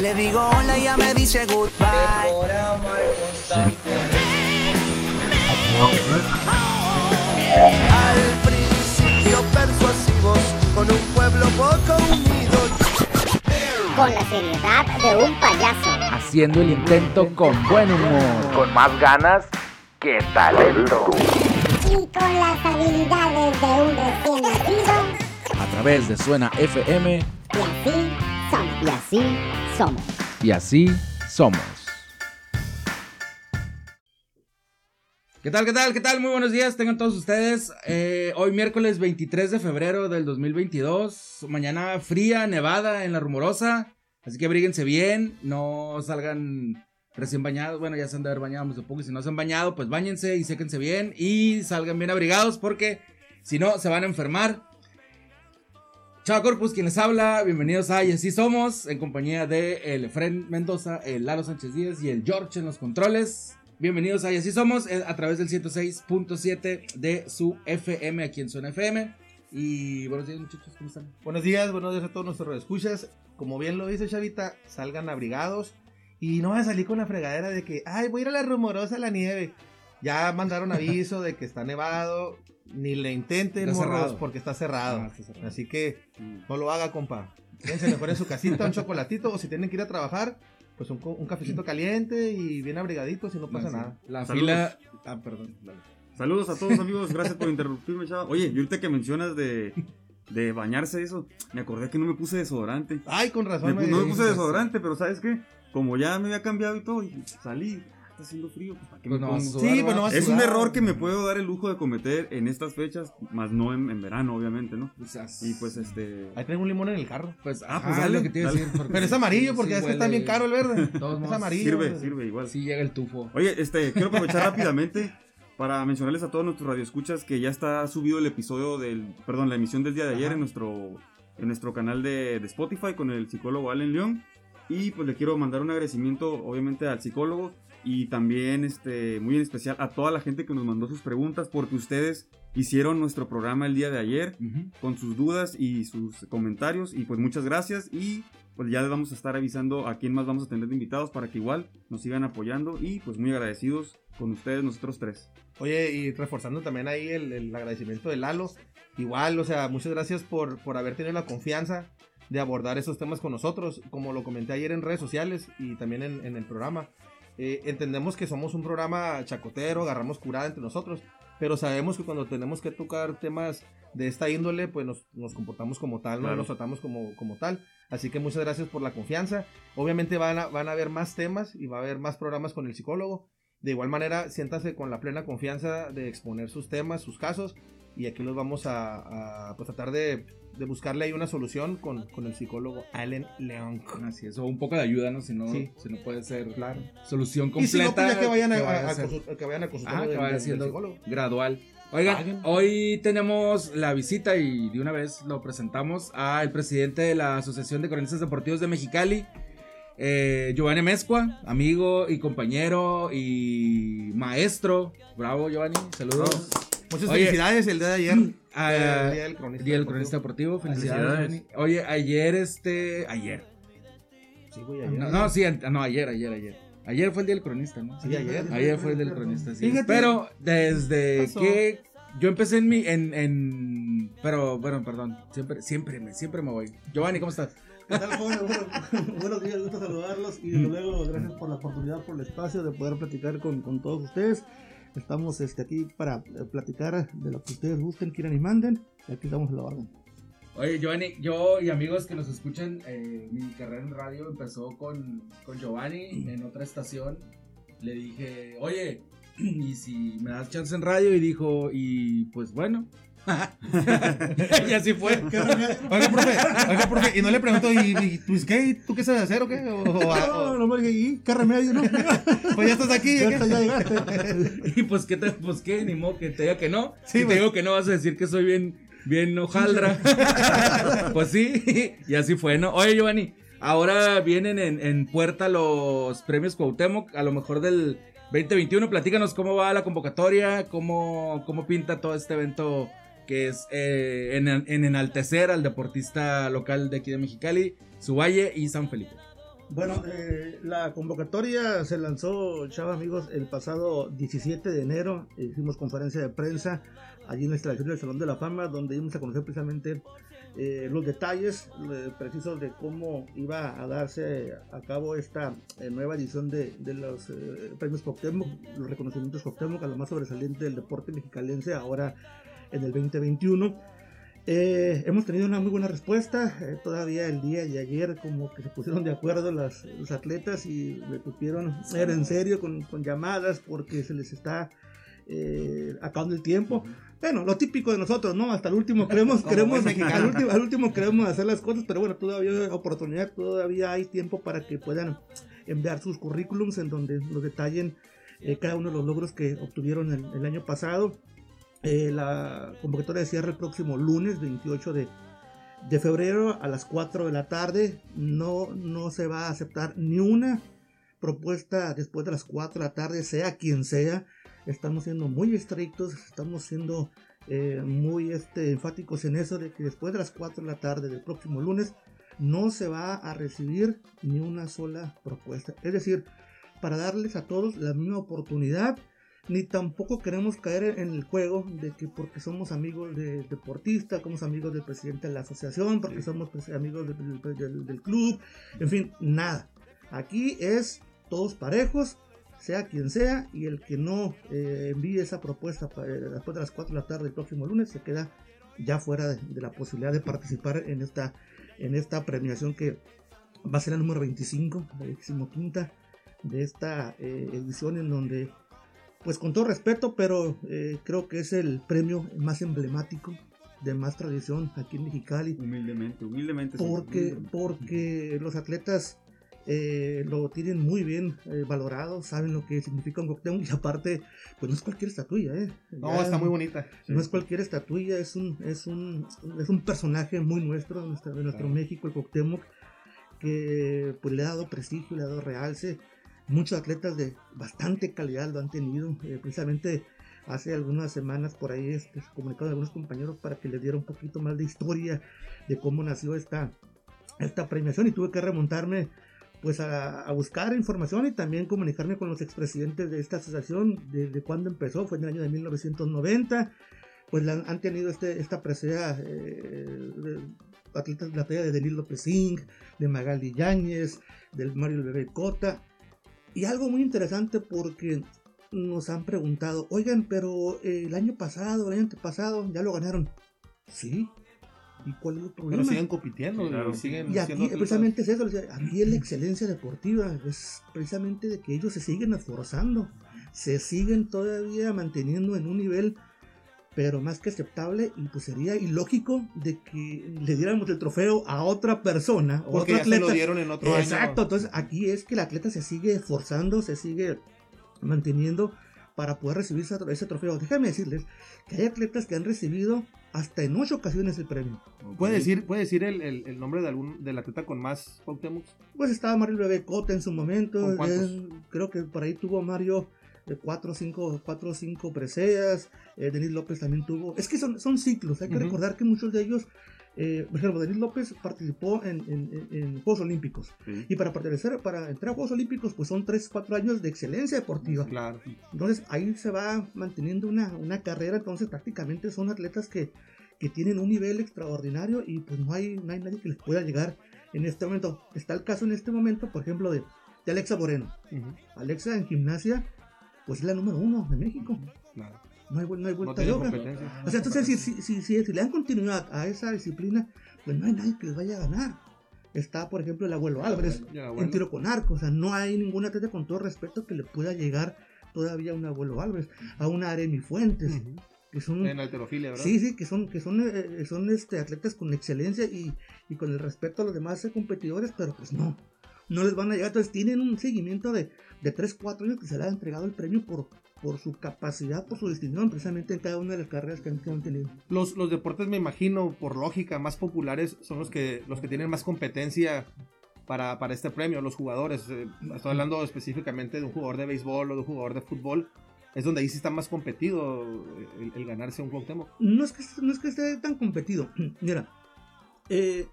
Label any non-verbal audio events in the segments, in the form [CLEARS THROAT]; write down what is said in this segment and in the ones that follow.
Le digo hola y ya me dice goodbye. Al principio persuasivos, con un pueblo poco unido. Con la seriedad de un payaso. Haciendo el intento con buen humor. Con más ganas que talento. Y con las habilidades de un recién nacido. A través de Suena FM. Y así. Y Y así somos. así somos. ¿Qué tal, qué tal, qué tal? Muy buenos días, tengan todos ustedes. Eh, hoy miércoles 23 de febrero del 2022. Mañana fría, nevada en la rumorosa. Así que abríguense bien, no salgan recién bañados. Bueno, ya se han de haber bañado, supongo. Y si no se han bañado, pues bañense y séquense bien. Y salgan bien abrigados porque si no, se van a enfermar. Chao Corpus, quien les habla, bienvenidos a Y así somos, en compañía de el Mendoza, el Lalo Sánchez Díaz y el George en los controles. Bienvenidos a Y así somos, eh, a través del 106.7 de su FM, aquí en Zona FM. Y buenos días muchachos, ¿cómo están? Buenos días, buenos días a todos nuestros escuchas. Como bien lo dice Chavita, salgan abrigados y no van a salir con la fregadera de que, ay, voy a ir a la rumorosa la nieve. Ya mandaron aviso de que está nevado, ni le intenten, Está morros, cerrado. porque está cerrado. Ah, está cerrado. Así que no lo haga, compa. Quédense mejor en su casita, un chocolatito, o si tienen que ir a trabajar, pues un, cafecito caliente y bien abrigaditos y no pasa No, sí. nada. La Saludos. fila... Ah, perdón. dale. Saludos a todos amigos, gracias por interrumpirme, chava. Oye, y ahorita que mencionas de, de bañarse eso, me acordé que no me puse desodorante. Ay, con razón. me- no me puse desodorante, pero ¿sabes qué? Como ya me había cambiado y todo, y salí, está haciendo frío, pues ¿para qué Pues me no pongo? Sí, sudar, pues no ¿va? vas a Es un error que me puedo dar el lujo de cometer en estas fechas, más no en, en verano, obviamente, ¿no? O sea, Y pues este... Ahí traigo un limón en el carro. Pues, Ah, pues es dale, lo que te iba a decir. porque Pero es amarillo porque sí es que está bien caro el verde. Todos Es amarillo. Sirve, sirve igual. Sí llega el tufo. Oye, este, quiero aprovechar [LAUGHS] rápidamente para mencionarles a todos nuestros radioescuchas que ya está subido el episodio del, perdón, la emisión del día de ayer Ajá. en nuestro, en nuestro canal de, de Spotify con el psicólogo Allen León. Y pues le quiero mandar un agradecimiento, obviamente, al psicólogo y también, este, muy en especial a toda la gente que nos mandó sus preguntas porque ustedes hicieron nuestro programa el día de ayer con sus dudas y sus comentarios. Y pues muchas gracias. Y pues ya les vamos a estar avisando a quién más vamos a tener de invitados para que igual nos sigan apoyando. Y pues muy agradecidos con ustedes, nosotros tres. Oye, y reforzando también ahí el, el agradecimiento de Lalo. Igual, o sea, muchas gracias por, por haber tenido la confianza de abordar esos temas con nosotros. Como lo comenté ayer en redes sociales y también en, en el programa. Eh, entendemos que somos un programa chacotero, agarramos curada entre nosotros. Pero sabemos que cuando tenemos que tocar temas de esta índole, pues nos, nos comportamos como tal, ¿no? Nos tratamos como, como tal. Así que muchas gracias por la confianza. Obviamente van a, van a haber más temas y va a haber más programas con el psicólogo. De igual manera, siéntase con la plena confianza de exponer sus temas, sus casos, y aquí los vamos a, a, pues, tratar de, de buscarle ahí una solución con, con el psicólogo Allen León. Así es, o un poco de ayuda, ¿no? Si no, Sí. si no puede ser Claro. solución Y completa. si no, pues ya que vayan a, que a- a que vayan a consultar Ah, que psicólogo. gradual. Oigan, hoy tenemos la visita y de una vez lo presentamos al presidente de la Asociación de Cronistas Deportivos de Mexicali, eh, Giovanni Mezcua, amigo y compañero y maestro. Bravo, Giovanni, saludos. Muchas Oye, felicidades el día de ayer. Ah, el día del cronista. Día del deportivo. cronista deportivo, felicidades. Oye, ayer este, ayer. Sí, güey, ayer. No, no, sí, no, ayer, ayer, ayer. Ayer fue el día del cronista, ¿no? Sí, ayer. Ayer fue el del cronista, sí. Fíjate. Pero desde Pasó. que yo empecé en mi, en, en, pero, bueno, perdón, siempre, siempre me, siempre me voy. Giovanni, ¿cómo estás? ¿Qué tal, joven? Bueno, [LAUGHS] buenos días, gusto saludarlos y desde luego gracias por la oportunidad, por el espacio de poder platicar con, con todos ustedes. Estamos este, aquí para eh, platicar de lo que ustedes gusten, quieran y manden. Y aquí estamos a la orden. Oye, Giovanni, yo y amigos que nos escuchan, eh, mi carrera en radio empezó con, con Giovanni en otra estación. Le dije, oye, [CLEARS THROAT] y si me das chance en radio, y dijo, y pues bueno. [LAUGHS] y así fue. [LAUGHS] Oiga, profe, oiga, profe, y no le pregunto, ¿y, y pues qué? ¿Tú qué sabes hacer o qué? O, o- No, no me dije, ¿y qué remedio, no? [LAUGHS] pues ya estás aquí. Ya hasta ya llegaste. Y pues qué te, pues qué, ni modo que te diga que no. Sí, si pues. te digo que no, vas a decir que soy bien, bien hojaldra. pues sí, y así fue, ¿no? Oye, Giovanni, ahora vienen en, en puerta los premios Cuauhtémoc, a lo mejor del 2021. Platícanos cómo va la convocatoria, cómo, cómo pinta todo este evento que es eh, en, en enaltecer al deportista local de aquí de Mexicali, Subaye y San Felipe. Bueno, eh, la convocatoria se lanzó, chava amigos, el pasado 17 de enero. Hicimos conferencia de prensa allí en la instalación del Salón de la Fama, donde íbamos a conocer precisamente eh, los detalles eh, precisos de cómo iba a darse a cabo esta eh, nueva edición de, de los eh, premios Cuauhtémoc, los reconocimientos Cuauhtémoc a lo más sobresaliente del deporte mexicalense ahora en el 2021. Eh, hemos tenido una muy buena respuesta. eh, todavía el día de ayer, como que se pusieron de acuerdo las, los atletas y me tuvieron era en serio con, con llamadas porque se les está eh, acabando el tiempo. Bueno, lo típico de nosotros, ¿no? Hasta el último queremos, queremos, [LAUGHS] al último, al último queremos hacer las cosas, pero bueno, todavía hay oportunidad, todavía hay tiempo para que puedan enviar sus currículums en donde nos detallen eh, cada uno de los logros que obtuvieron el, el año pasado. Eh, la convocatoria cierra el próximo lunes 28 de, de febrero a las 4 de la tarde. No, no se va a aceptar ni una propuesta después de las 4 de la tarde, sea quien sea. Estamos siendo muy estrictos, estamos siendo eh, muy este, enfáticos en eso de que después de las 4 de la tarde del próximo lunes no se va a recibir ni una sola propuesta. Es decir, para darles a todos la misma oportunidad ni tampoco queremos caer en el juego de que porque somos amigos del deportista, somos amigos del presidente de la asociación, porque somos pues, amigos del, del- del- del club, en fin, nada. Aquí es todos parejos, sea quien sea, y el que no eh, envíe esa propuesta eh, después de las 4 de la tarde del próximo lunes se queda ya fuera de, de la posibilidad de participar en esta, en esta premiación que va a ser la número 25, la 25 de esta eh, edición en donde pues con todo respeto, pero eh, creo que es el premio más emblemático de más tradición aquí en Mexicali. Humildemente, humildemente. sí, Porque, humildemente. porque los atletas eh, lo tienen muy bien eh, valorado, saben lo que significa un Cuauhtémoc y aparte, pues no es cualquier estatuilla, ¿eh? No, Ya- está muy bonita. no es cualquier estatuilla, es un, es un, es un personaje muy nuestro, de nuestro, de nuestro Claro. México, el Cuauhtémoc, que pues le ha dado prestigio, le ha dado realce. Muchos atletas de bastante calidad lo han tenido. eh, precisamente hace algunas semanas por ahí este, se comunicaron algunos compañeros para que les diera un poquito más de historia de cómo nació esta, esta premiación y tuve que remontarme pues a, a buscar información y también comunicarme con los expresidentes de esta asociación desde cuándo empezó, fue en el año de 1990, pues han tenido este, esta presea eh, de atletas de la talla de Denis López Inc., de Magali Yáñez, del Mario Bebé Cota, y algo muy interesante porque nos han preguntado, oigan, pero eh, el año pasado, el año antepasado, ya lo ganaron. Sí. ¿Y cuál es el problema? Pero siguen compitiendo, Sí, claro. y siguen Y aquí precisamente es eso, [CLEARS THROAT] aquí es la excelencia deportiva, es precisamente de que ellos se siguen esforzando, se siguen todavía manteniendo en un nivel, pero más que aceptable, y pues sería ilógico de que le diéramos el trofeo a otra persona, o Porque otro ya se lo atleta. dieron en otro Exacto, año. entonces aquí es que el atleta se sigue esforzando, se sigue manteniendo para poder recibir ese, trofeo. Déjame decirles que hay atletas que han recibido hasta en ocho ocasiones el premio. ¿Puede decir, puede decir el, el, el nombre de algún del atleta con más Cuauhtémoc? Pues estaba Mario Bebé Cota en su momento. ¿Con cuántos? eh, creo que por ahí tuvo Mario 4 o 5 cuatro o cinco preseas. Eh, Denis López también tuvo. Es que son, son ciclos. Hay que Ujú. recordar que muchos de ellos, eh, por ejemplo, Denis López participó en, en- en- Juegos Olímpicos. Sí. Y para pertenecer, para entrar a Juegos Olímpicos, pues son 3, 4 años de excelencia deportiva. Claro. Entonces ahí se va manteniendo una, una carrera, entonces prácticamente son atletas que, que tienen un nivel extraordinario y pues no hay, no hay nadie que les pueda llegar en este momento. Está el caso en este momento, por ejemplo, de, de Alexa Moreno. Ujú, Alexa en gimnasia, pues es la número uno de México. No hay, no hay No vuelta de tiene hoja. competencia. O sea, entonces si, si, si, si- le dan continuidad a esa disciplina, pues no hay nadie que les vaya a ganar. Está, por ejemplo, el abuelo Álvarez Ya, en tiro con arco. O sea, no hay ningún atleta con todo respeto que le pueda llegar todavía a un abuelo Álvarez, a una Aremi Fuentes, que son En alterofilia, ¿verdad? Sí, sí, que son, que son, eh, son este, atletas con excelencia y, y con el respeto a los demás eh, competidores, pero pues no, no les van a llegar. Entonces tienen un seguimiento de, de 3, 4 años que se le ha entregado el premio por, por su capacidad, por su distinción, precisamente en cada una de las carreras que han, que han tenido. Los, los deportes, me imagino, por lógica, más populares son los que, los que tienen más competencia para, para este premio, los jugadores. eh, estoy hablando específicamente de un jugador de béisbol o de un jugador de fútbol. Es donde ahí sí está más competido el, el ganarse un Cuauhtémoc. No es que, no es que esté tan competido. [CLEARS THROAT] Mira, eh,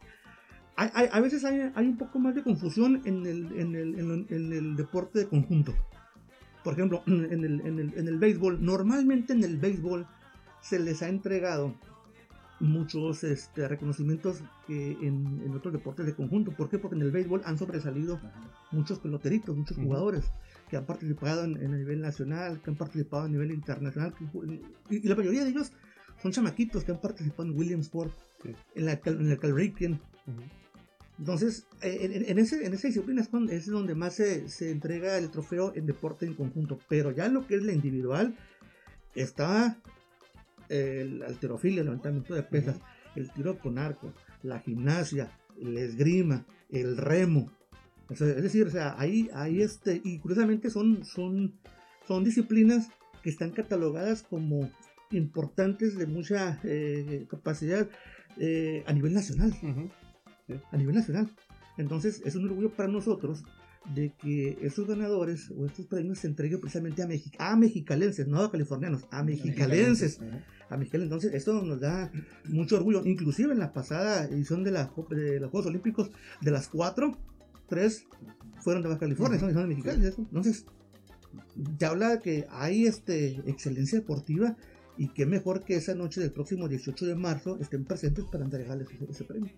hay- hay- a veces hay, hay un poco más de confusión en el, en el, en el- en el deporte de conjunto. Por ejemplo, en el, en, el, en el béisbol, normalmente en el béisbol se les ha entregado muchos este, reconocimientos que en, otros deportes de conjunto. ¿Por qué? Porque en el béisbol han sobresalido muchos peloteritos, muchos jugadores que han participado en, a nivel nacional, que han participado a nivel internacional, que y, y la mayoría de ellos son chamaquitos que han participado en Williamsport, Sí. en, la, en el Calrissian. Ujú. Entonces, eh, en, en- ese, en esa disciplina es donde, es donde más se, se entrega el trofeo en deporte en conjunto. Pero ya lo que es la individual, está el alterofilia, el levantamiento de pesas, el tiro con arco, la gimnasia, el esgrima, el remo. Es decir, o sea, ahí, ahí este, y curiosamente son, son, son disciplinas que están catalogadas como importantes de mucha eh, capacidad eh, a nivel nacional A nivel nacional. Entonces es un orgullo para nosotros de que esos ganadores o estos premios se entreguen precisamente a, Mexi- a mexicalenses, no a californianos, a mexicalenses. A mexicalenses. Entonces eso nos da mucho orgullo. Inclusive en la pasada edición de, la, de los Juegos Olímpicos, de las cuatro, tres fueron de Baja California, son, son mexicanos. Entonces te habla de que hay este, excelencia deportiva y qué mejor que esa noche del próximo 18 de marzo estén presentes para entregarles ese- ese premio.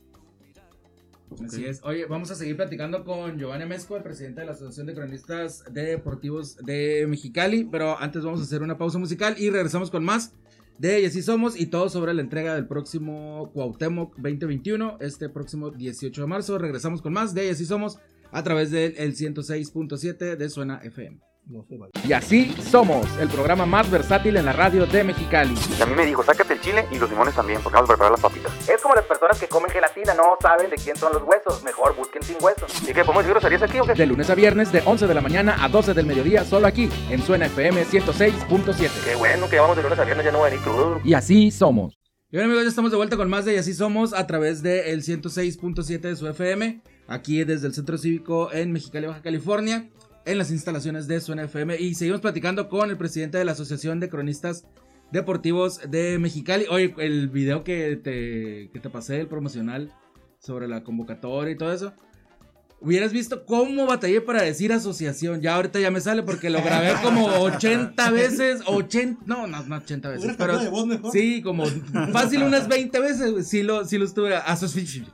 Así es. Oye, vamos a seguir platicando con Giovanni Mezco, el presidente de la Asociación de Cronistas Deportivos de Mexicali. Pero antes vamos a hacer una pausa musical y regresamos con más de Y así somos y todo sobre la entrega del próximo Cuauhtémoc 2021, este próximo 18 de marzo. Regresamos con más de Y así somos a través del el 106.7 de Suena FM. No se vale. Y así somos, el programa más versátil en la radio de Mexicali. Y a mí me dijo, sácate el chile y los limones también, porque vamos a preparar las papitas. Es como las personas que comen gelatina, no saben de quién son los huesos. Mejor busquen sin huesos. ¿Y qué, podemos decir groserías aquí o qué? De lunes a viernes, de 11 de la mañana a 12 del mediodía, solo aquí, en Suena FM 106.7. Qué bueno que vamos de lunes a viernes, ya no voy a venir crudo. Y así somos. Y bueno amigos, ya estamos de vuelta con más de Y así somos a través del 106.7 de su FM, aquí desde el Centro Cívico en Mexicali, Baja California, en las instalaciones de Suena FM. Y seguimos platicando con el presidente de la Asociación de Cronistas Deportivos de Mexicali. Oye, el video que te, que te pasé, el promocional sobre la convocatoria y todo eso. Hubieras visto cómo batallé para decir asociación. Ya ahorita ya me sale porque lo grabé como 80 veces. 80, no, no, no 80 veces. Pero, de voz mejor. Sí, como fácil unas 20 veces, sí lo, sí lo estuve. Asociación.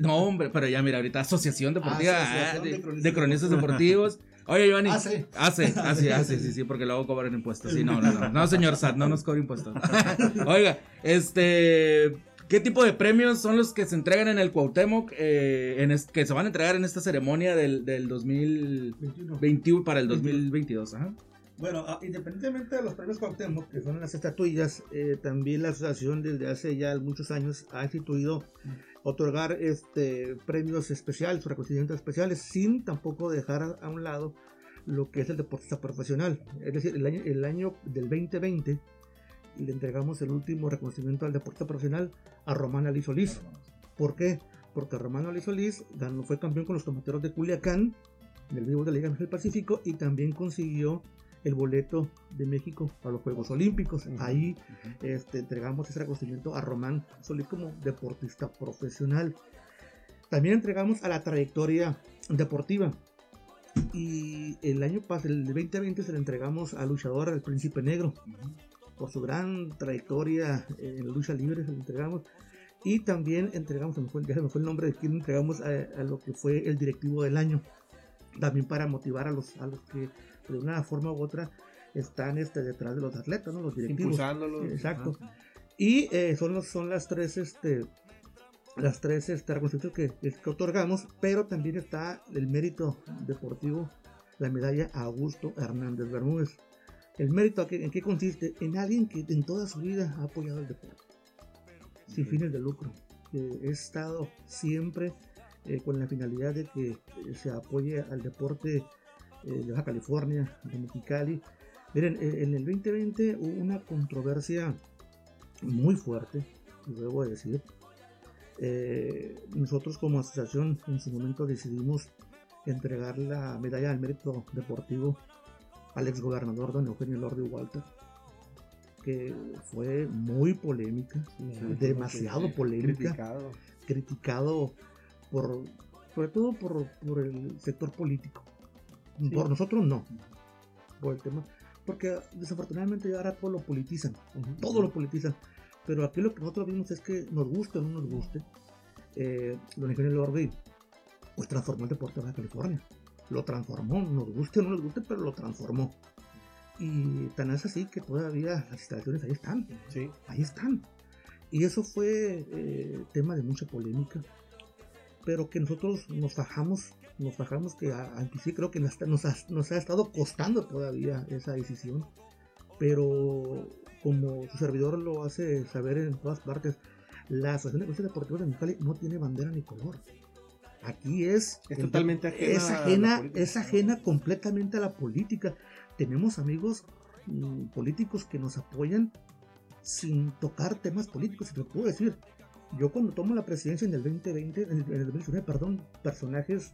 No, hombre, pero ya mira, ahorita Asociación Deportiva Asociación ah, de, Cronistas de Cronistas Deportivos. Oye, Giovanni. Hace. Hace, hace, hace, sí, sí, porque luego cobran impuestos. Sí, no, no, no. No, señor SAT, no nos cobra impuestos. [LAUGHS] Oiga, este. ¿Qué tipo de premios son los que se entregan en el Cuauhtémoc? eh, en es- que se van a entregar en esta ceremonia del, del 2021 21. para el 2022. Ajá. Bueno, ah, independientemente de los premios Cuauhtémoc, que son las estatuillas, eh, también la asociación desde hace ya muchos años ha instituido otorgar este premios especiales o reconocimientos especiales sin tampoco dejar a, a un lado lo que es el deportista profesional. Es decir, el año, el año del 2020 le entregamos el último reconocimiento al deportista profesional a Román Ali Solís. ¿Por qué? Porque Román Ali Solís ganó, fue campeón con los tomateros de Culiacán en el vivo de la Liga del Pacífico y también consiguió el boleto de México para los Juegos Olímpicos. Ahí este, entregamos ese reconocimiento a Román Solís como deportista profesional. También entregamos a la trayectoria deportiva. Y el año pasado, el 2020, se le entregamos al luchador, al Príncipe Negro, por su gran trayectoria en la lucha libre, se entregamos. Y también entregamos, me fue, ya se me fue el nombre de quien entregamos a, a lo que fue el directivo del año. También para motivar a los, a los que de una forma u otra están este, detrás de los atletas, ¿no? los directivos. Impulsándolos. Exacto. Y eh, son, los, son las tres, este, las tres este, que, que otorgamos, pero también está el mérito deportivo, la medalla a Augusto Hernández Bermúdez. El mérito, ¿a qué- ¿en qué consiste? En alguien que en toda su vida ha apoyado el deporte, sin fines de lucro. Que he estado siempre eh, con la finalidad de que eh, se apoye al deporte eh, de Baja California, de Mexicali. Miren, eh, en el 2020 hubo una controversia muy fuerte, debo decir. Eh, nosotros como asociación en su momento decidimos entregar la medalla al mérito deportivo al exgobernador don Eugenio Lordi Walter, que fue muy polémica, demasiado polémica, Criticado. criticado por, sobre todo por, por el sector político. Por nosotros no, por el tema, porque desafortunadamente ahora todo lo politizan, todo lo politizan. Pero aquí lo que nosotros vimos es que nos guste o no nos guste, eh, don Eugenio Lorgui, pues transformó el deporte de Baja California. Lo transformó, nos guste o no nos guste, pero lo transformó. Y tan es así que todavía las instalaciones ahí están. Sí. Ahí están. Y eso fue eh, tema de mucha polémica. Pero que nosotros nos fajamos, nos fajamos que a- a- sí creo que nos, nos ha, nos ha estado costando todavía esa decisión. Pero como su servidor lo hace saber en todas partes, la Asociación de Clubes Deportivos de Mexicali no tiene bandera ni color. Aquí es, Es totalmente ajena es ajena, es ajena completamente a la política. Tenemos amigos mm, políticos que nos apoyan sin tocar temas políticos, si te puedo decir. Yo cuando tomo la presidencia en el 2020, en el, en el 2019, perdón, personajes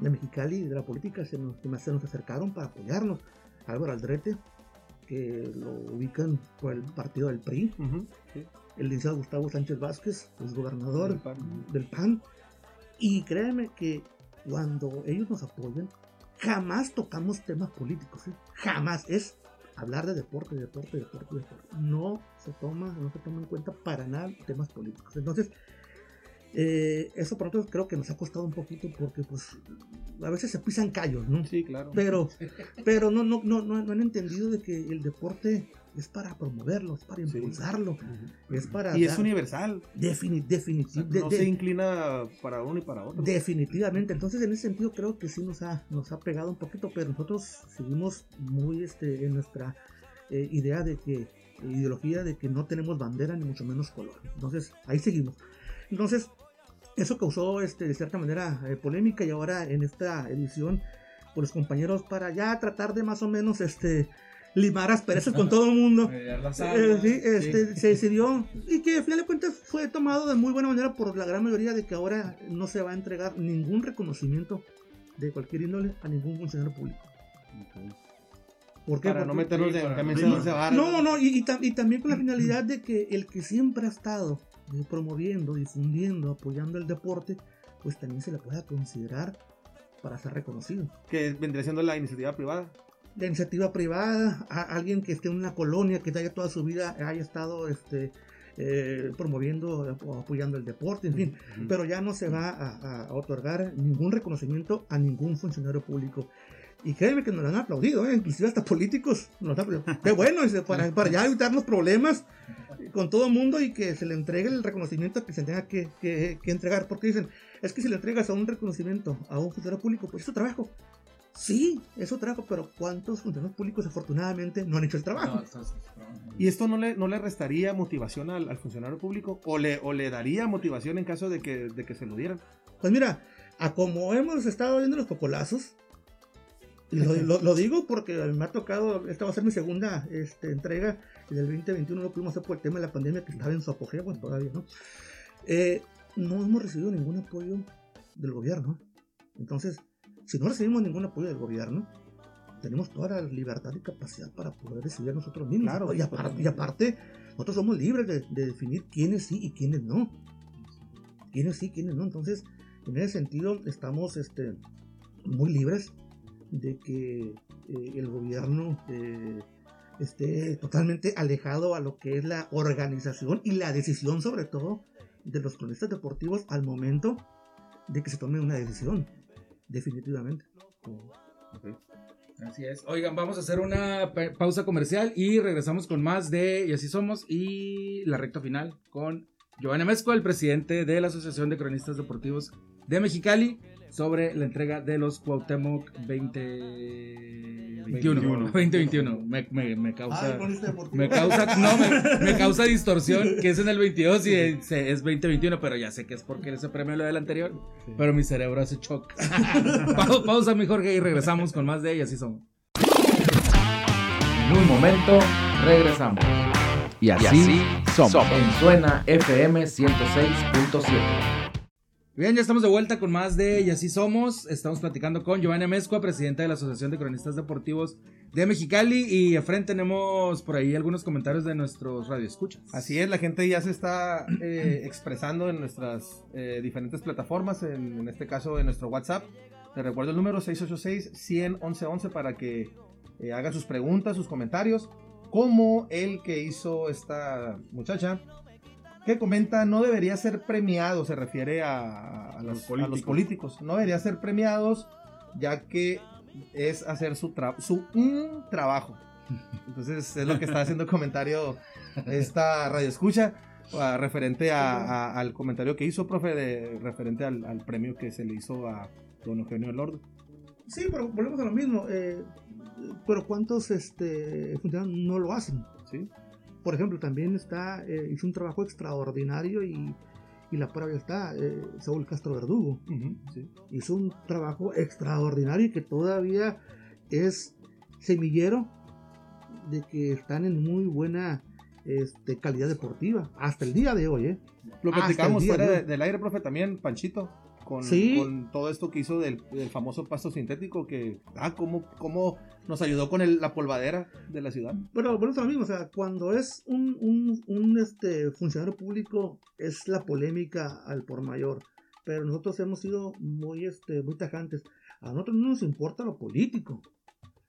de Mexicali y de la política se nos, se nos- acercaron para apoyarnos. Álvaro Aldrete, que lo ubican por el partido del PRI, Ujú, sí. el licenciado Gustavo Sánchez Vázquez, el gobernador Del PAN. del PAN. Y créanme que cuando ellos nos apoyan, jamás tocamos temas políticos. ¿sí? Jamás. Es hablar de deporte, deporte, deporte, deporte. No se toma, no se toma en cuenta para nada temas políticos. Entonces, eh, eso para nosotros creo que nos ha costado un poquito porque pues a veces se pisan callos, ¿no? Sí, claro. Pero, pero no, no, no, no han entendido de que el deporte es para promoverlo, es para Sí. impulsarlo, es para... y es universal. defini- no de- se inclina para uno y para otro. Definitivamente, entonces en ese sentido creo que sí nos ha, nos ha pegado un poquito, pero nosotros seguimos muy este, en nuestra eh, idea de que, ideología de que no tenemos bandera ni mucho menos color. Entonces ahí seguimos. Entonces eso causó este, de cierta manera eh, polémica y ahora en esta edición por los compañeros para ya tratar de más o menos este limar asperezas con [LAUGHS] todo el mundo. Eh, aguas, sí, este, sí. se decidió y que al final de cuentas fue tomado de muy buena manera por la gran mayoría de que ahora no se va a entregar ningún reconocimiento de cualquier índole a ningún funcionario público. ¿Por qué? Para no Porque- de camisa sí, de varas. no, no, y, y tam- y también con la finalidad de que el que siempre ha estado eh, promoviendo, difundiendo, apoyando el deporte, pues también se le pueda considerar para ser reconocido. Que vendría siendo la iniciativa privada. La iniciativa privada, a alguien que esté en una colonia, que haya toda su vida haya estado este, eh, promoviendo o apoyando el deporte, en fin, pero ya no se va a, a otorgar ningún reconocimiento a ningún funcionario público. Y créeme que nos lo han aplaudido, ¿eh? inclusive hasta políticos. Nos han aplaudido. Qué bueno, para, para ya evitar los problemas con todo el mundo y que se le entregue el reconocimiento que se tenga que, que- que entregar. Porque dicen, es que si le entregas a un reconocimiento a un funcionario público, pues es su trabajo. Sí, es su trabajo, pero ¿cuántos funcionarios públicos afortunadamente no han hecho el trabajo? No, estás- ¿Y esto no le, no le restaría motivación al, al funcionario público? ¿O le, ¿O le daría motivación en caso de que, de que se lo dieran? Pues mira, a como hemos estado viendo los pocolazos, y lo, lo- lo digo porque me ha tocado, esta va a ser mi segunda este, entrega, y del 2021 no pudimos hacer por el tema de la pandemia que estaba en su apogeo, bueno, todavía, ¿no? Eh, no hemos recibido ningún apoyo del gobierno. Entonces, si no recibimos ningún apoyo del gobierno, tenemos toda la libertad y capacidad para poder decidir nosotros mismos. Claro, y, aparte, y aparte, nosotros somos libres de, de definir quiénes sí y quiénes no. Quiénes sí, quiénes no. Entonces, en ese sentido, estamos este, muy libres de que eh, el gobierno eh, esté totalmente alejado a lo que es la organización y la decisión, sobre todo, de los cronistas deportivos al momento de que se tome una decisión. Definitivamente. Así es. Oigan, vamos a hacer una pa- pausa comercial y regresamos con más de Y así somos y la recta final con Giovanni Mezco, el presidente de la Asociación de Cronistas Deportivos de Mexicali, sobre la entrega de los Cuauhtémoc 2021. 2021. Me, me- me causa... Me causa, no, me, me causa distorsión que es en el 22 y es, es 2021, pero ya sé que es porque ese premio lo del anterior, pero mi cerebro hace shock. [LAUGHS] Pa- pausa, mi Jorge, y regresamos con más de ellas, así somos. En un momento regresamos. Y así, somos. En Suena FM 106.7. Bien, ya estamos de vuelta con más de Y así somos. Estamos platicando con Giovanna Mezcua, presidenta de la Asociación de Cronistas Deportivos de Mexicali. Y a frente tenemos por ahí algunos comentarios de nuestros radioescuchas. Así es, la gente ya se está eh, expresando en nuestras eh, diferentes plataformas, en, este caso en nuestro WhatsApp. Te recuerdo el número 686-100-1111 para que eh, haga sus preguntas, sus comentarios, como el que hizo esta muchacha, que comenta no debería ser premiado, se refiere a, a los, a los políticos, no debería ser premiados ya que es hacer su, tra- su un trabajo. [LAUGHS] Entonces es lo que está haciendo comentario esta radio escucha referente a- a- al comentario que hizo, profe, de, referente al, al premio que se le hizo a don Eugenio Lordo. Sí, pero volvemos a lo mismo. eh, pero ¿cuántos este, funcionarios no lo hacen? ¿sí? Por ejemplo, también está, eh, hizo un trabajo extraordinario y, y la prueba está, eh, Saúl Castro Verdugo. sí. Hizo un trabajo extraordinario y que todavía es semillero de que están en muy buena este, calidad deportiva. Hasta el día de hoy, ¿eh? Lo Hasta platicamos fuera de del aire, profe, también, Panchito, con, Sí. con todo esto que hizo del, del famoso pasto sintético, que, ah, cómo, cómo nos ayudó con el- la polvadera de la ciudad. Pero bueno, es lo mismo, o sea, cuando es un, un, un, este, funcionario público es la polémica al por mayor, pero nosotros hemos sido muy, este, muy tajantes. A nosotros no nos importa lo político.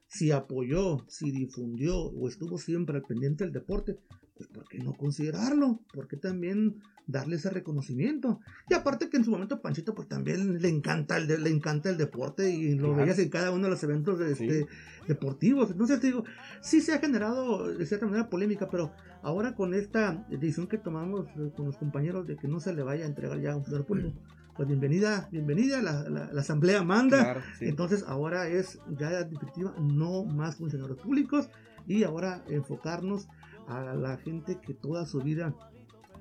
Si apoyó, si difundió o estuvo siempre al pendiente del deporte, pues ¿por qué no considerarlo? ¿Por qué también darle ese reconocimiento? Y aparte que en su momento Panchito pues también le encanta el, de- le encanta el deporte y lo Claro. veías en cada uno de los eventos de, Sí. este, deportivos. Entonces te digo, sí se ha generado de cierta manera polémica, pero ahora con esta decisión que tomamos eh, con los compañeros de que no se le vaya a entregar ya a un funcionario público, pues bienvenida, bienvenida, la, la- la asamblea manda. Claro, sí. Entonces ahora es ya definitiva no más funcionarios públicos y ahora enfocarnos a la gente que toda su vida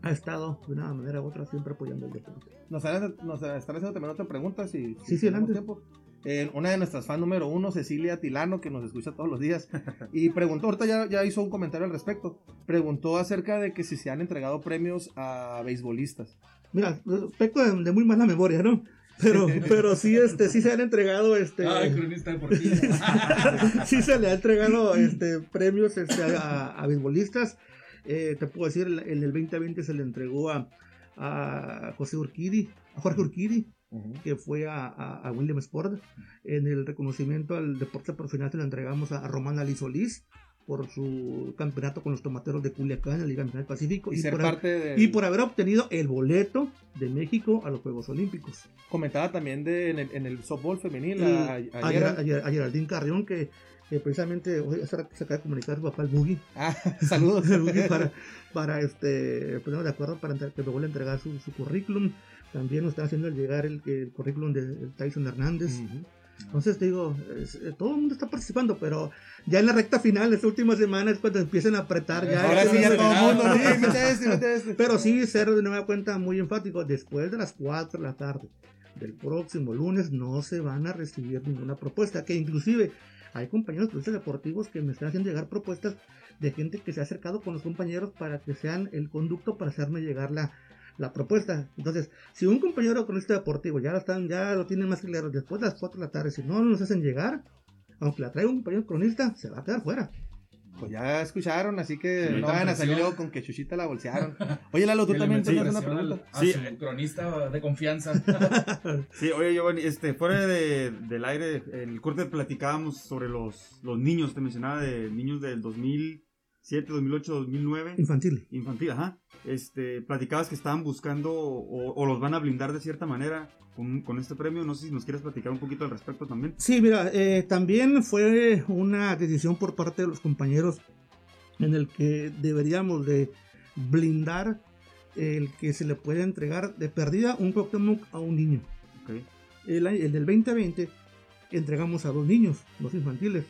ha estado de una manera u otra siempre apoyando el deporte. Nos, nos están haciendo también otra pregunta, si, Sí, sí, tenemos adelante. tiempo. Eh, una de nuestras fan número uno, Cecilia Tilano, que nos escucha todos los días, [LAUGHS] y preguntó, ahorita ya, ya hizo un comentario al respecto, preguntó acerca de que si se han entregado premios a beisbolistas. Mira, peco de, de muy mala memoria, ¿no? Pero, pero sí, este, sí se han entregado este. Ay, cronista deportivo. [LAUGHS] sí se le ha entregado este, premios este, a, a beisbolistas. Eh, te puedo decir, en el 2020 se le entregó a, a José Urquidi, a Jorge Urquidi, que fue a, a, William Sport. En el reconocimiento al deporte profesional se lo entregamos a, Román Ali Solís por su campeonato con los tomateros de Culiacán en la Liga Nacional del Pacífico Y, ser por, parte de... y por haber obtenido el boleto de México a los Juegos Olímpicos. Comentaba también de, en, el, en el softball femenil, Y a, a- a, ayer. A Geraldine Carrión, que, que precisamente hoy se acaba de comunicar su papá, el Boogie, Ah, [LAUGHS] saludos. [LAUGHS] el Boogie para, para este, ponernos de acuerdo para que me vuelva a entregar su, su currículum. También nos está haciendo llegar el, el currículum de Tyson Hernández. Ujú. Entonces te digo, es- eh, todo el mundo está participando, pero ya en la recta final, esta última semana, es cuando empiezan a apretar ya. Ahora sí, ya todo el mundo, sí, [LAUGHS] pero sí, ser de nueva cuenta muy enfático, después de las 4 de la tarde del próximo lunes no se van a recibir ninguna propuesta, que inclusive hay compañeros periodistas deportivos que me están haciendo llegar propuestas de gente que se ha acercado con los compañeros para que sean el conducto para hacerme llegar la, la propuesta. Entonces, si un compañero cronista deportivo ya lo están, ya lo tienen más claro después de las 4 de la tarde, si no nos hacen llegar, aunque la traiga un compañero cronista, se va a quedar fuera. Pues ya escucharon, así que Sí, no vayan a salir luego con que Chuchita la bolsearon. [LAUGHS] Oye, Lalo, tú también tenías una pregunta. al- a Sí. su cronista de confianza. [LAUGHS] Sí, oye Giovanni, este, fuera de- del aire, en el corte platicábamos sobre los, los niños, te mencionaba de niños del 2007, 2008, 2009. Infantil. Infantil, ajá. Este, platicabas que estaban buscando o, o los van a blindar de cierta manera con, con este premio. No sé si nos quieres platicar un poquito al respecto también. Sí, mira, eh, también fue una decisión por parte de los compañeros en el que deberíamos de blindar el que se le puede entregar de perdida un Cuauhtémoc a un niño. Ok. El, el del 2020 entregamos a dos niños, dos infantiles.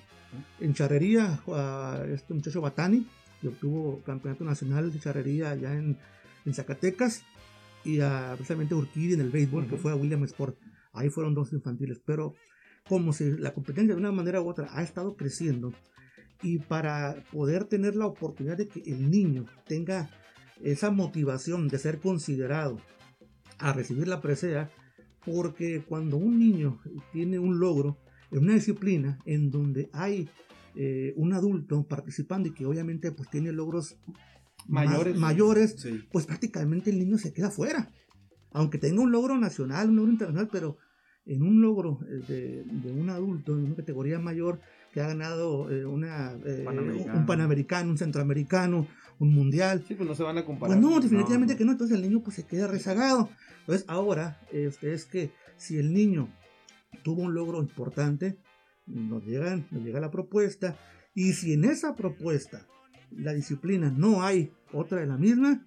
En charrería a este muchacho Batani, que obtuvo campeonato nacional de charrería allá en, en Zacatecas, y a precisamente Urquidi en el béisbol, que Ujú. fue a William Sport. Ahí fueron dos infantiles, pero como si la competencia de una manera u otra ha estado creciendo, y para poder tener la oportunidad de que el niño tenga esa motivación de ser considerado a recibir la presea, Porque cuando un niño tiene un logro en una disciplina en donde hay eh, un adulto participando y que obviamente pues tiene logros más- Mayores. mayores Sí. pues prácticamente el niño se queda fuera. Aunque tenga un logro nacional, un logro internacional, pero en un logro eh, de, de un adulto en una categoría mayor que ha ganado eh, una, eh, Panamericano. un panamericano, un centroamericano, un mundial. Sí, pues no se van a comparar. Pues no, definitivamente no. que no, entonces el niño pues se queda rezagado. Entonces ahora este, es que si el niño tuvo un logro importante, nos, llegan, nos llega la propuesta, y si en esa propuesta la disciplina no hay otra de la misma,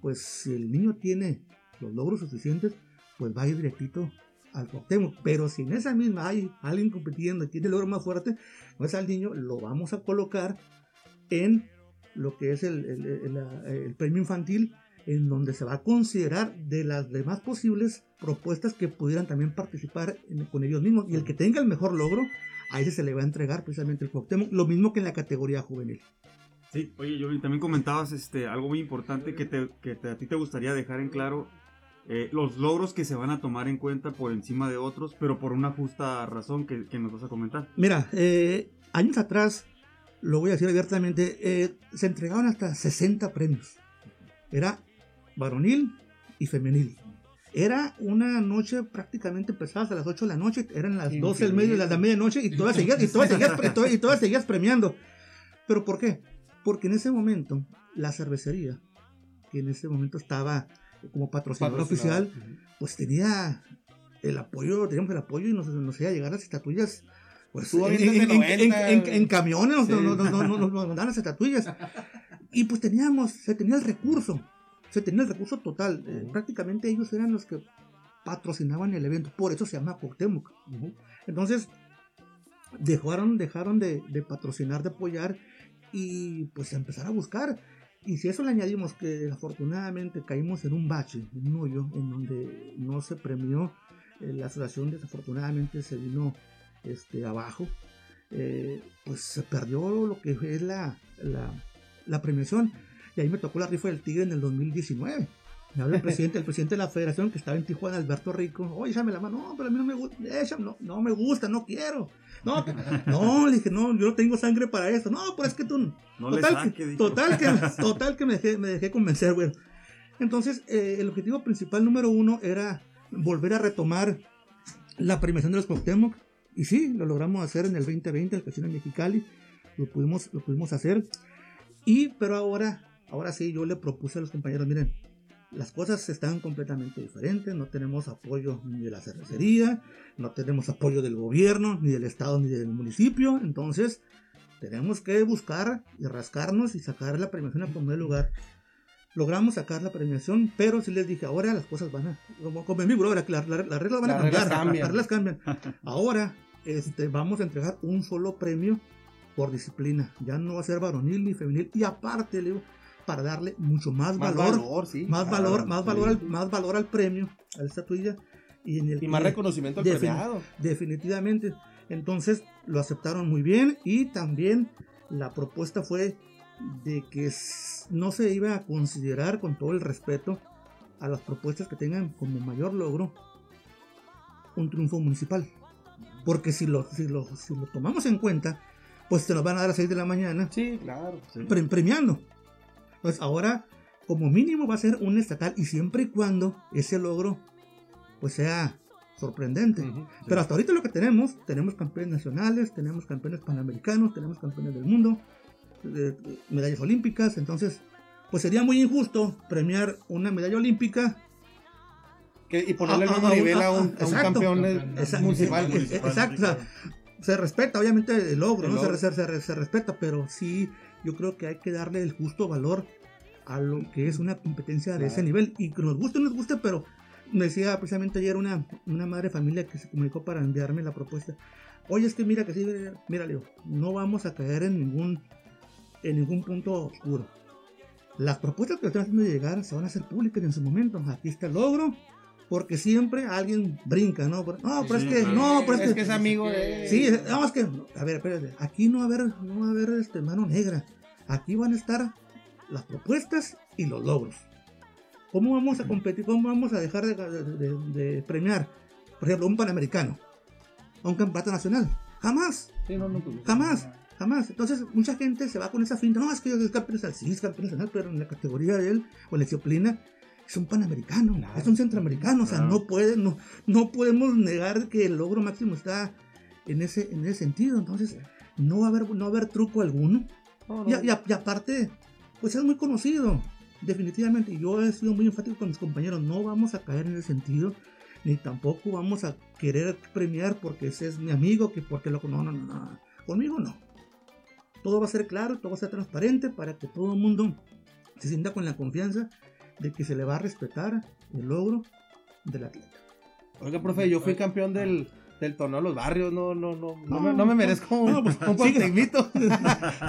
pues si el niño tiene los logros suficientes, pues va a ir directito al Cuauhtémoc. Pero si en esa misma hay alguien compitiendo y tiene el logro más fuerte, pues al niño lo vamos a colocar en lo que es el, el- el- el premio infantil, en donde se va a considerar de las demás posibles propuestas que pudieran también participar en- con ellos mismos. Y el que tenga el mejor logro, a ese se le va a entregar precisamente el Cuauhtémoc, lo mismo que en la categoría juvenil. Sí, oye, yo también comentabas este, algo muy importante que, te, que te- a ti te gustaría dejar en claro. eh, los logros que se van a tomar en cuenta por encima de otros, pero por una justa razón que, que nos vas a comentar. Mira, eh, años atrás, lo voy a decir abiertamente, eh, se entregaban hasta 60 premios. Era varonil y femenil. Era una noche prácticamente empezaba a las 8 de la noche, eran las 12 del medio, las de la medianoche y todas seguías, y todas seguías, y todas seguías premiando. ¿Pero por qué? Porque en ese momento la cervecería, que en ese momento estaba como patrocinador oficial, pues tenía el apoyo, teníamos el apoyo y nos, nos hacía llegar las estatuillas. Pues, en, bien desde en- en- 90. en- en camiones Sí. nos- nos- nos mandaban las estatuillas. Y pues teníamos, se tenía el recurso, se tenía el recurso total. Eh, prácticamente ellos eran los que patrocinaban el evento, por eso se llama Cuauhtémoc. Entonces, dejaron, dejaron de, de patrocinar, de apoyar y pues empezar a buscar. Y si eso le añadimos que afortunadamente caímos en un bache, en un hoyo, en donde no se premió, eh, la asociación desafortunadamente se vino este, abajo, eh, pues se perdió lo que es la, la, la premiación. Y ahí me tocó la rifa del Tigre en el 2019. Me habla el presidente, el presidente de la federación que estaba en Tijuana, Alberto Rico. Oye, échame la mano. No, pero a mí no me gusta. No, no me gusta, no quiero. No, no, le dije, no, yo no tengo sangre para eso. No, pero es que tú. No le total, saque, que, total, que, [LAUGHS] total que me dejé, me dejé convencer, güey. Entonces, eh, el objetivo principal número uno era volver a retomar la premiación de los Cuauhtémoc. Y sí, lo logramos hacer en el 2020, el Casino Mexicali. Lo pudimos, lo pudimos hacer. Y, pero ahora, ahora sí, yo le propuse a los compañeros, miren, las cosas están completamente diferentes. No tenemos apoyo ni de la cervecería, no tenemos apoyo del gobierno, ni del estado, ni del municipio. Entonces, tenemos que buscar y rascarnos y sacar la premiación a primer lugar. Logramos sacar la premiación, pero sí les dije, ahora las cosas van a, como, como en mi brother, las, las- las reglas van a cambiar. cambian. Las reglas cambian. [LAUGHS] Ahora este, vamos a entregar un solo premio por disciplina. Ya no va a ser varonil ni femenil. Y aparte, le digo, para darle mucho más, Más valor, valor, sí. más valor, más sí. valor, al, más valor al premio, a la estatuilla. Y, en el, Y más reconocimiento al premiado. Definitivamente. Entonces lo aceptaron muy bien y también la propuesta fue de que no se iba a considerar con todo el respeto a las propuestas que tengan como mayor logro un triunfo municipal. Porque si lo, si lo, si lo tomamos en cuenta, pues se nos van a dar a las 6 de la mañana Sí, claro. pre- premiando. Entonces ahora, como mínimo, va a ser un estatal y siempre y cuando ese logro pues sea sorprendente. Pero hasta ahorita lo que tenemos, tenemos campeones nacionales, tenemos campeones panamericanos, tenemos campeones del mundo, eh, medallas olímpicas, entonces pues sería muy injusto premiar una medalla olímpica Que- y ponerle el mismo nivel a un, a un exacto. campeón municipal. Exacto, o sea, se respeta obviamente el logro, El ¿no? Logro. Se, se- se respeta, pero sí yo creo que hay que darle el justo valor a lo que es una competencia de ese nivel y que nos guste o no nos guste, pero me decía precisamente ayer una, una madre de familia que se comunicó para enviarme la propuesta. Oye, es que mira que sí, mira, Leo, no vamos a caer en ningún en ningún punto oscuro. Las propuestas que están haciendo llegar se van a hacer públicas en su momento. Aquí está el logro, porque siempre alguien brinca, ¿no? No, pero Sí, es que, claro. no, pero es que es amigo de... Sí, es- no, es que, a ver, espérate, aquí no va a haber, no va a haber este, mano negra. Aquí van a estar las propuestas y los logros. ¿Cómo vamos a competir? ¿Cómo vamos a dejar de, de- de- de premiar? por ejemplo, un panamericano a un campeonato nacional. Jamás, Sí, no, no, jamás, jamás. Entonces, mucha gente se va con esa finta. No, es que es campeón nacional. Sí, es campeón nacional, pero en la categoría de él o en la disciplina es un panamericano, es un centroamericano. O sea, Claro. no, puede, no, no podemos negar que el logro máximo está en ese, en ese sentido. Entonces, no va a haber, no va a haber truco alguno. Y, a- y a- y aparte, pues es muy conocido, definitivamente. Y yo he sido muy enfático con mis compañeros. No vamos a caer en ese sentido, ni tampoco vamos a querer premiar porque ese es mi amigo, que porque lo. No, no, no, no. Conmigo no. Todo va a ser claro, todo va a ser transparente para que todo el mundo se sienta con la confianza de que se le va a respetar el logro del atleta. Oiga, profe, yo fui campeón del, del torneo de los barrios, no, no, no, no, No, me, no me merezco un, no, pues, un sigue. [LAUGHS]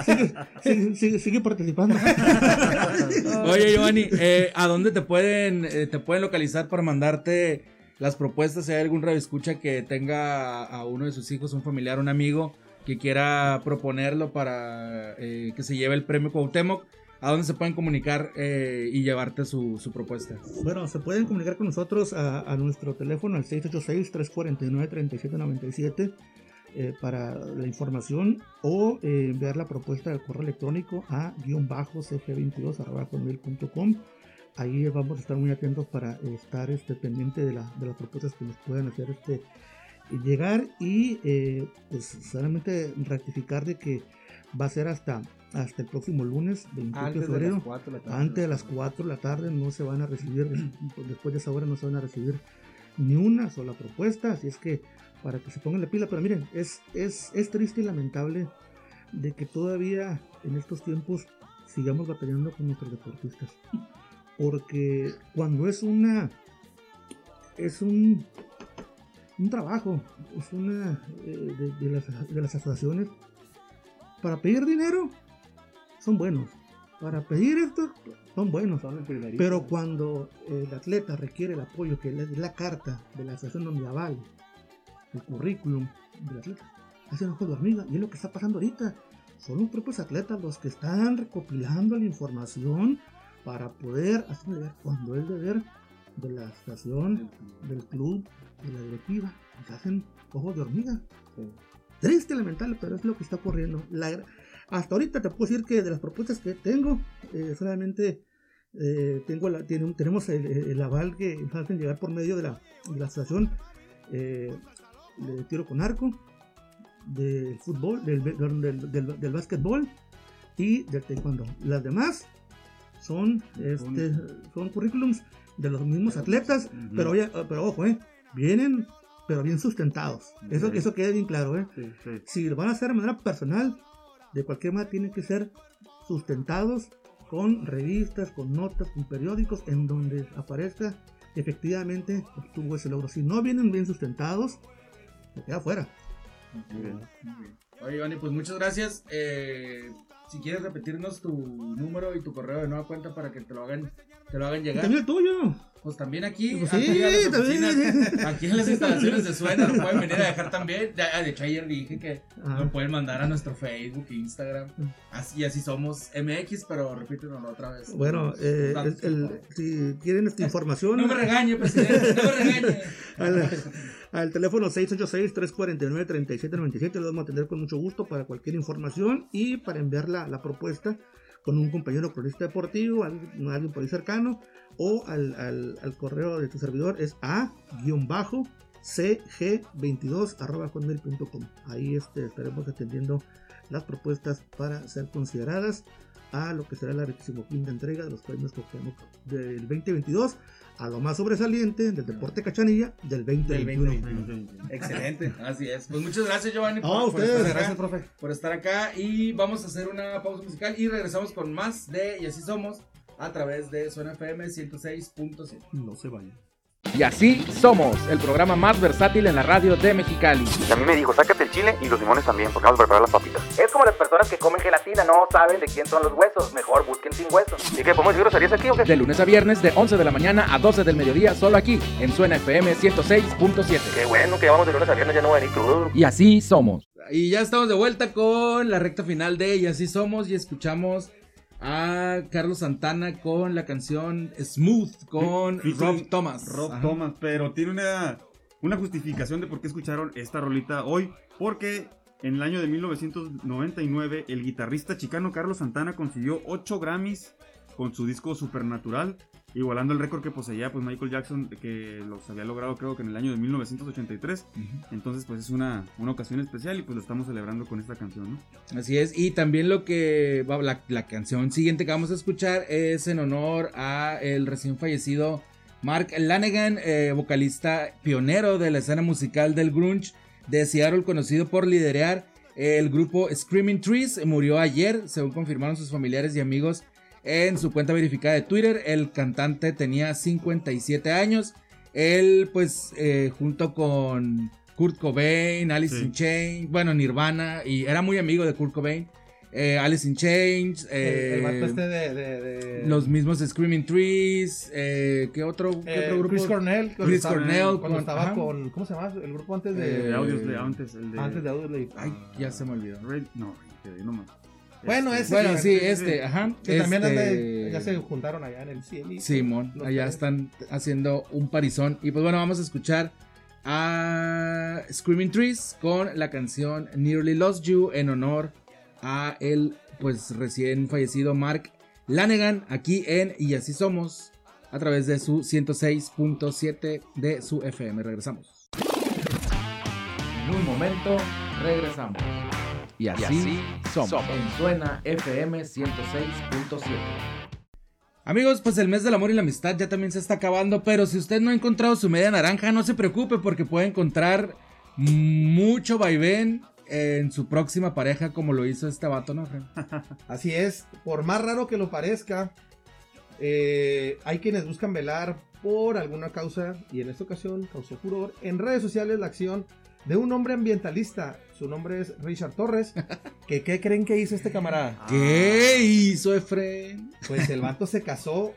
Sigue, sigue, sigue- sigue participando. [LAUGHS] Oye, Giovanni, eh, ¿a dónde te pueden, eh, te pueden localizar para mandarte las propuestas? Si hay algún radio escucha que tenga a uno de sus hijos, un familiar, un amigo que quiera proponerlo para eh, que se lleve el premio Cuauhtémoc, ¿a dónde se pueden comunicar eh, y llevarte su, su propuesta? Bueno, se pueden comunicar con nosotros a, nuestro teléfono al 686-349-3797 eh, para la información o eh, enviar la propuesta de correo electrónico a guion bajo cg22.com. Ahí vamos a estar muy atentos para estar este, pendiente de, la- de las propuestas que nos puedan hacer este, llegar y eh, pues solamente rectificar de que va a ser hasta, hasta el próximo lunes 28 de Antes de febrero. las de la tarde. Antes de las 4 de la tarde no se van a recibir, [CLEARS THROAT] pues, después de esa hora no se van a recibir ni una sola propuesta, así es que para que se pongan la pila, pero miren, es, es, es triste y lamentable de que todavía en estos tiempos sigamos batallando con nuestros deportistas, porque cuando es una, es un, un trabajo, es una eh, de, de las, de las asociaciones, para pedir dinero son buenos, para pedir esto son buenos, Son pero cuando el atleta requiere el apoyo, que es la carta de la asociación donde avale el currículum del atleta, hacen ojos de hormiga. Y es lo que está pasando ahorita. Son los propios atletas los que están recopilando la información para poder hacer cuando es deber de la asociación, del club, de la directiva. Se hacen ojos de hormiga. Triste, lamentable, pero es lo que está ocurriendo. La- hasta ahorita te puedo decir que de las propuestas que tengo, eh, solamente eh, tengo la, tiene tenemos el, el aval que nos hacen llegar por medio de la, de la asociación eh, de tiro con arco, del fútbol, del, del, del, del- del básquetbol y del taekwondo. Las demás son, este, son currículums de los mismos atletas, pero, oye, pero ojo, eh, vienen pero bien sustentados. Eso, eso queda bien claro, ¿eh? Sí, sí. si lo van a hacer de manera personal, de cualquier manera tienen que ser sustentados con revistas, con notas, con periódicos, en donde aparezca efectivamente obtuvo ese logro. Si no vienen bien sustentados, se queda fuera. Muy bien. Oye, Giovanni, pues muchas gracias. Eh, si quieres repetirnos tu número y tu correo de nueva cuenta para que te lo hagan, te lo hagan Y llegar. también el tuyo. Pues también aquí, Pues aquí, sí, a las también. aquí en las instalaciones de Suena, lo pueden venir a dejar también. De hecho, ayer dije que lo pueden mandar a nuestro Facebook e Instagram. Así, así somos MX, pero repítenoslo otra vez. Bueno, eh, el- el- si quieren esta información, No me regañe, presidente, no me regañe. [LAUGHS] al, al teléfono 686-349-3797 lo vamos a atender con mucho gusto para cualquier información y para enviar la, la propuesta con un compañero cronista deportivo, alguien, alguien por ahí cercano, o al, al- al correo de tu servidor es a-cg22.com. Ahí este, estaremos atendiendo las propuestas para ser consideradas a lo que será la 25 entrega de los premios Cuauhtémoc del 2022 a lo más sobresaliente del deporte cachanilla del Del 2021. 2021. Excelente, así es. Pues muchas gracias, Giovanni, Ah, ustedes. estar acá, Gracias, profe. por estar acá. Y vamos a hacer una pausa musical y regresamos con más de Y así somos a través de Zona FM 106.7. No se vayan. Y así somos, el programa más versátil en la radio de Mexicali. Y a mí me dijo, sácate el chile y los limones también, porque vamos a preparar las papitas. Es como las personas que comen gelatina, no saben de quién son los huesos. Mejor busquen sin huesos. ¿Y qué, podemos decir groserías aquí o qué? De lunes a viernes, de 11 de la mañana a 12 del mediodía, solo aquí, en Suena FM 106.7. Qué bueno que vamos de lunes a viernes, ya no voy a venir crudo. Y así somos. Y ya estamos de vuelta con la recta final de Y así somos y escuchamos a Carlos Santana con la canción Smooth con Rob Thomas. Rob Ajá. Thomas, pero tiene una una justificación de por qué escucharon esta rolita hoy. Porque en el año de 1999 el guitarrista chicano Carlos Santana consiguió 8 Grammys con su disco Supernatural, igualando el récord que poseía pues Michael Jackson que los había logrado creo que en el año de 1983. Entonces pues es una, una ocasión especial y pues lo estamos celebrando con esta canción, ¿no? Así es, y también lo que la, la canción siguiente que vamos a escuchar es en honor a el recién fallecido Mark Lanegan, eh, vocalista pionero de la escena musical del grunge de Seattle, conocido por liderar el grupo Screaming Trees. Murió ayer, según confirmaron sus familiares y amigos en su cuenta verificada de Twitter. El cantante tenía 57 años. Él, pues, eh, junto con Kurt Cobain, Alice Sí. in Chains, bueno, Nirvana, y era muy amigo de Kurt Cobain. eh, Alice in Chains, El, el eh, este de. de- de- los mismos Screaming Trees, eh, ¿qué otro, qué otro grupo? Chris Cornell. cuando Chris estaba- Cornell, Cuando con- estaba ajá. con. ¿Cómo se llama? El grupo antes de. De Audioslave, antes el de... antes de Audioslave. Ay, ya se me olvidó. Red- no, no más. Bueno, Este, ese Bueno, sí, sí, este, ajá. Que también anda- este, ya se juntaron allá en el CLI. Simón, allá tres. están haciendo un parizón. Y pues bueno, vamos a escuchar a Screaming Trees con la canción Nearly Lost You en honor a el pues recién fallecido Mark Lanegan aquí en Y así somos a través de su 106.7 de su FM. Regresamos. En un momento regresamos. Y así, somos. En Suena FM 106.7. Amigos, pues el mes del amor y la amistad ya también se está acabando, pero si usted no ha encontrado su media naranja, no se preocupe porque puede encontrar mucho vaivén en su próxima pareja como lo hizo este vato, ¿no? [LAUGHS] Así es, por más raro que lo parezca, eh, hay quienes buscan velar por alguna causa, y en esta ocasión causó furor, en redes sociales la acción de un hombre ambientalista. Su nombre es Richard Torres. [LAUGHS] ¿Qué creen que hizo este camarada? ¿Qué hizo Efren? Pues el vato se casó.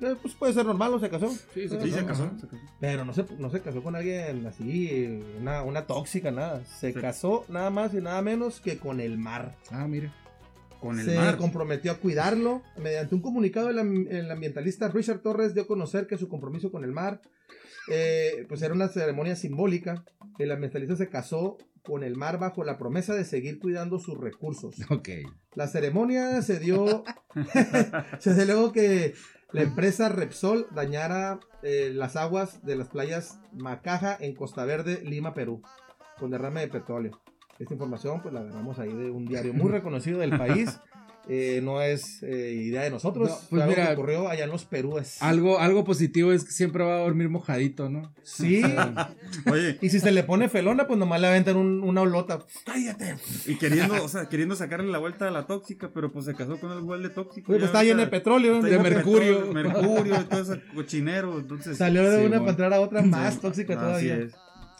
eh, Pues puede ser normal, ¿no? Se casó. Sí, se Sí, se casó. se casó. Pero no se, no se casó con alguien así, una, una tóxica, nada. Se Sí. casó nada más y nada menos que con el mar. Ah, mire. Con el se mar. comprometió a cuidarlo. Mediante un comunicado, el, am- el ambientalista Richard Torres dio a conocer que su compromiso con el mar eh, pues era una ceremonia simbólica. El ambientalista se casó con el mar bajo la promesa de seguir cuidando sus recursos. Ok. La ceremonia se dio, [LAUGHS] se dio luego que la empresa Repsol dañara eh, las aguas de las playas Macaja en Costa Verde, Lima, Perú, con derrame de petróleo. Esta información pues la agarramos ahí de un diario muy reconocido del país. [LAUGHS] Eh, no es eh, idea de nosotros, No, pues fue algo mira, que ocurrió allá en los Perúes. Algo, algo positivo es que siempre va a dormir mojadito, ¿no? Sí, [LAUGHS] Oye, y si se le pone felona, pues nomás le aventan un- una olota. ¡Cállate! y queriendo, o sea, queriendo sacarle la vuelta a la tóxica, pero pues se casó con el igual de tóxico. Oye, pues está lleno de petróleo. de mercurio. petróleo, Mercurio, y todo ese cochinero. Entonces, Salió de Sí, una mon. para entrar a otra más tóxica así todavía. es.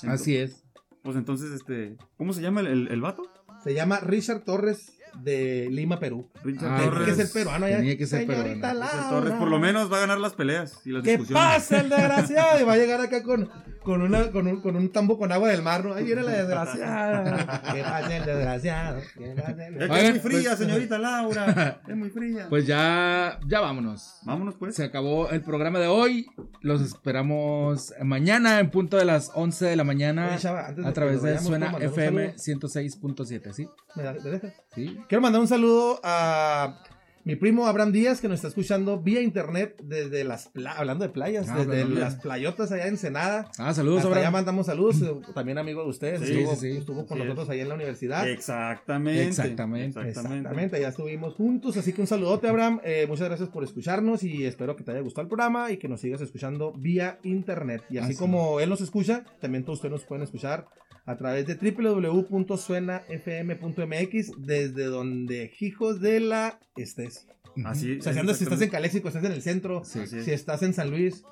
Así es. Pues entonces, este, ¿cómo se llama el, el, el vato? Se llama Richard Torres de Lima, Perú. Richard Ah, Tiene que Torres. ser peruano ya. Tenía que ser peruano. Richard Laura. Torres por lo menos va a ganar las peleas y las ¿Qué discusiones. pasa el desgraciado? Y va a llegar acá con, con, una, con, un, con un tambo con agua del mar, ¿no? Ahí viene la desgraciada. [LAUGHS] ¿Qué pasa el desgraciado? ¿Qué pasa el Es que Oigan, es muy fría, pues- señorita Laura. [LAUGHS] Es muy fría. Pues ya, ya vámonos. Vámonos pues. Se acabó el programa de hoy. Los esperamos mañana en punto de las 11 de la mañana Oye, Chava, antes de a través de Suena ¿puedo mandar un FM saludo? 106.7, ¿sí? ¿Me, da- me dejas? ¿Sí? Quiero mandar un saludo a mi primo Abraham Díaz, que nos está escuchando vía internet desde las playas, hablando de playas, Ah, desde las playotas allá en Ensenada. Ah, saludos, Hasta allá Abraham. mandamos saludos, eh, también amigo de ustedes, Sí, estuvo, sí, sí. estuvo con nosotros ahí en la universidad. Exactamente. Exactamente. Exactamente, ya estuvimos juntos, así que un saludote Abraham, Eh, muchas gracias por escucharnos y espero que te haya gustado el programa y que nos sigas escuchando vía internet. Y así Así. como él nos escucha, también todos ustedes nos pueden escuchar a través de www.suenafm.mx desde donde hijos de la estés. Así O sea, si, andas- si estás en Caléxico, estás en el centro, Sí. Si estás en San Luis,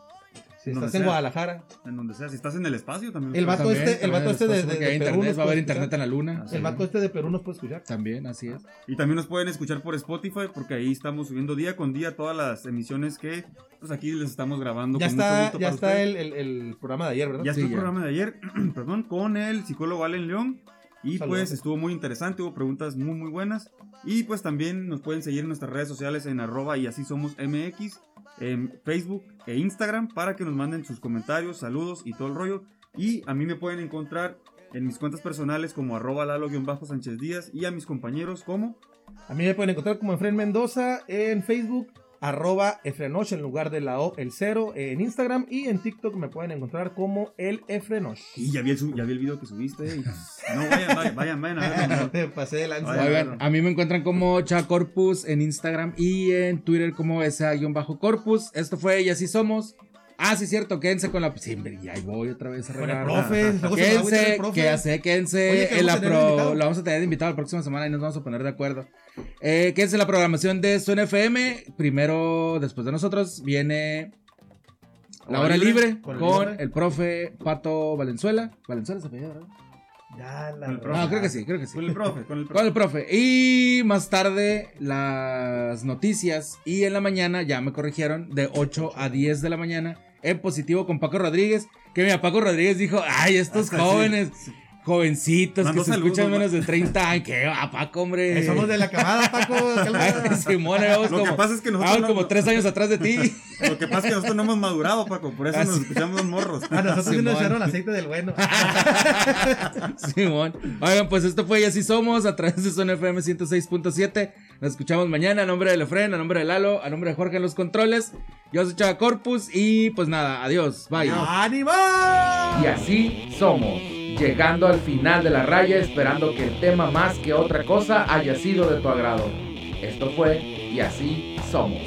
si estás en sea. Guadalajara. En donde sea. Si estás en el espacio también. El vato También, este, el vato este de, de- de Perú va a haber internet escuchar. en la luna. Así El vato este de Perú nos puede escuchar. También, así es. Y también nos pueden escuchar por Spotify porque ahí estamos subiendo día con día todas las emisiones que pues aquí les estamos grabando. Ya con mucho está, gusto ya para está el, el- el programa de ayer, ¿verdad? Ya está Sí, el ya. programa de ayer, [CLEARS THROAT] perdón, con el psicólogo Allen León. Y Saludos. pues estuvo muy interesante, hubo preguntas muy muy buenas. Y pues también nos pueden seguir en nuestras redes sociales en arroba y así somos MX, en Facebook e Instagram para que nos manden sus comentarios, saludos y todo el rollo. Y a mí me pueden encontrar en mis cuentas personales como arroba lalo-sánchez díaz y a mis compañeros como... A mí me pueden encontrar como Efren Mendoza en Facebook, arroba Efrenosh en lugar de la O, el cero, en Instagram y en TikTok me pueden encontrar como el Efrenosh. Y ya vi el, su- ya vi el video que subiste. y- No, [LAUGHS] vayan, vayan, vayan, vayan a. Me [LAUGHS] pasé de lanza. A mí me encuentran como Chacorpus en Instagram y en Twitter como SA-Corpus. Esto fue Y así somos. Ah, sí, cierto, quédense con la. Sí, hombre, ya ahí voy otra vez a regar. profe, luego Quédense, profe. que ya sé, quédense Oye, que en la pro- lo vamos a tener de invitado la próxima semana y nos vamos a poner de acuerdo. Eh, quédense en la programación de Zona FM. Primero, después de nosotros, viene La Hora Libre, Libre con con, el profe. el profe Pato Valenzuela. Valenzuela se apellida, ¿verdad? Ya la Con. No, creo que sí, creo que sí. Con el profe, con el Con profe. el profe. Y más tarde las noticias. Y en la mañana, ya me corrigieron, de 8 a 10 de la mañana. En positivo con Paco Rodríguez. Que mira, Paco Rodríguez dijo, ay, estos Hasta sí. jóvenes, jovencitos que se saludos, escuchan menos de 30 años. Que a Paco, hombre. Eh, Somos de la camada, Paco. [LAUGHS] Ay. Simón, vamos Lo que como, pasa es que nosotros vamos no- como tres años atrás de ti. [LAUGHS] Lo que pasa es que nosotros no hemos madurado, Paco. Por eso Ah, nos escuchamos los morros. A nosotros sí nos echaron aceite del bueno. [LAUGHS] Simón. Oigan, pues esto fue Y así somos a través de Zona FM 106.7. Nos escuchamos mañana a nombre de Lefren, a nombre de Lalo, a nombre de Jorge en los controles. Yo soy Chava Corpus y pues nada, adiós. Bye. ¡Ánimo! Y así somos, llegando al final de la raya esperando que el tema más que otra cosa haya sido de tu agrado. Esto fue Y así somos.